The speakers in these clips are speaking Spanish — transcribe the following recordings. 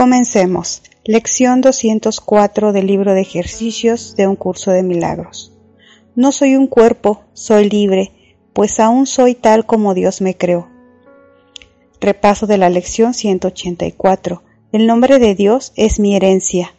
Comencemos. Lección 204 del libro de ejercicios de un curso de milagros. No soy un cuerpo, soy libre, pues aún soy tal como Dios me creó. Repaso de la lección 184. El nombre de Dios es mi herencia.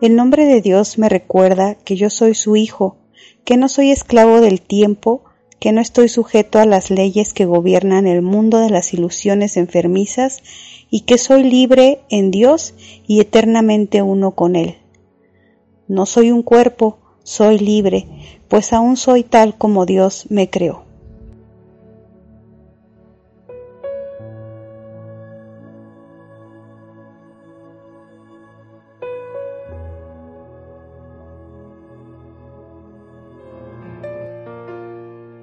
El nombre de Dios me recuerda que yo soy su hijo, que no soy esclavo del tiempo, que no estoy sujeto a las leyes que gobiernan el mundo de las ilusiones enfermizas y que soy libre en Dios y eternamente uno con Él. No soy un cuerpo, soy libre, pues aún soy tal como Dios me creó.